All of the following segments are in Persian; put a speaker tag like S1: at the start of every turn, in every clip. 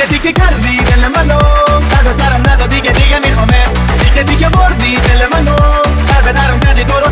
S1: دیگه دیگه کردی دل منو. سر به سرم ندا دیگه دیگه میخوامه دیگه دیگه بردی دل منو. سر به درم کردی تو رو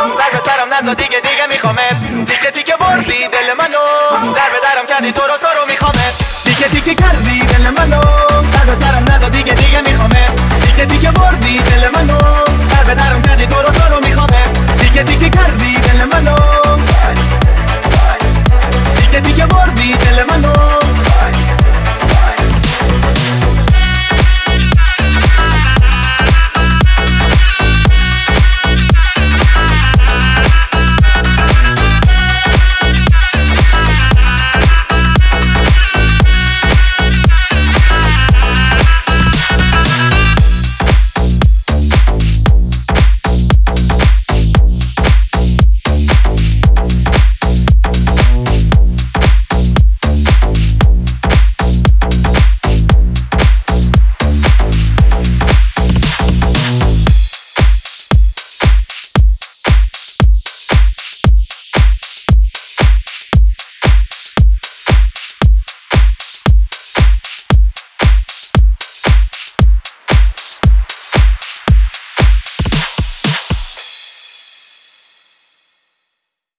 S1: سر به سرم نزا دیگه دیگه میخوامت تیکه تیکه بردی دل منو. در به درم کردی تو رو تو رو میخوامت تیکه تیکه کردی دل منو. سر به سرم نزا دیگه دیگه میخوامت تیکه تیکه بردی دل منو. در به درم کردی تو رو تو رو میخوامت تیکه تیکه کردی دل منو.